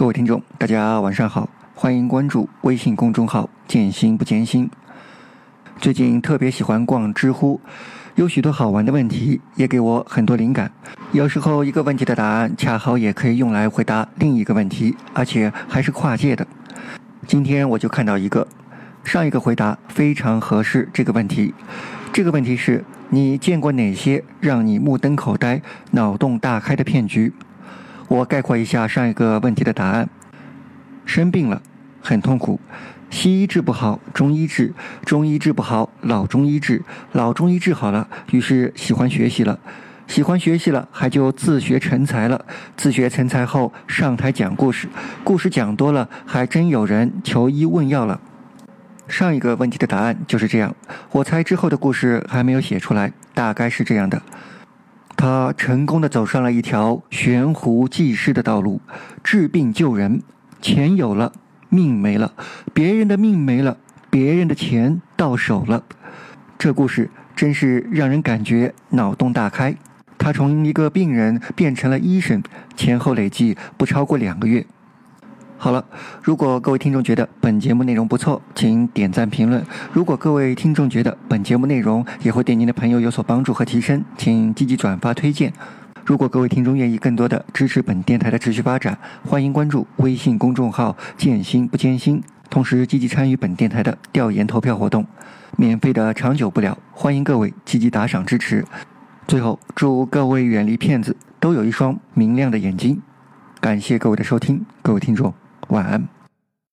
各位听众，大家晚上好，欢迎关注微信公众号“见心不艰辛”。最近特别喜欢逛知乎，有许多好玩的问题，也给我很多灵感。有时候一个问题的答案恰好也可以用来回答另一个问题，而且还是跨界的。今天我就看到一个，上一个回答非常合适这个问题。这个问题是你见过哪些让你目瞪口呆、脑洞大开的骗局？我概括一下上一个问题的答案：生病了，很痛苦，西医治不好，中医治；中医治不好，老中医治；老中医治好了，于是喜欢学习了，喜欢学习了，还就自学成才了。自学成才后，上台讲故事，故事讲多了，还真有人求医问药了。上一个问题的答案就是这样，我猜之后的故事还没有写出来，大概是这样的：他成功的走上了一条悬壶济世的道路，治病救人，钱有了，命没了，别人的命没了，别人的钱到手了。这故事真是让人感觉脑洞大开。他从一个病人变成了医生，前后累计不超过两个月。好了，如果各位听众觉得本节目内容不错，请点赞评论。如果各位听众觉得本节目内容也会对您的朋友有所帮助和提升，请积极转发推荐。如果各位听众愿意更多的支持本电台的持续发展，欢迎关注微信公众号“见心不见心”，同时积极参与本电台的调研投票活动。免费的长久不了，欢迎各位积极打赏支持。最后，祝各位远离骗子，都有一双明亮的眼睛。感谢各位的收听，各位听众。晚安。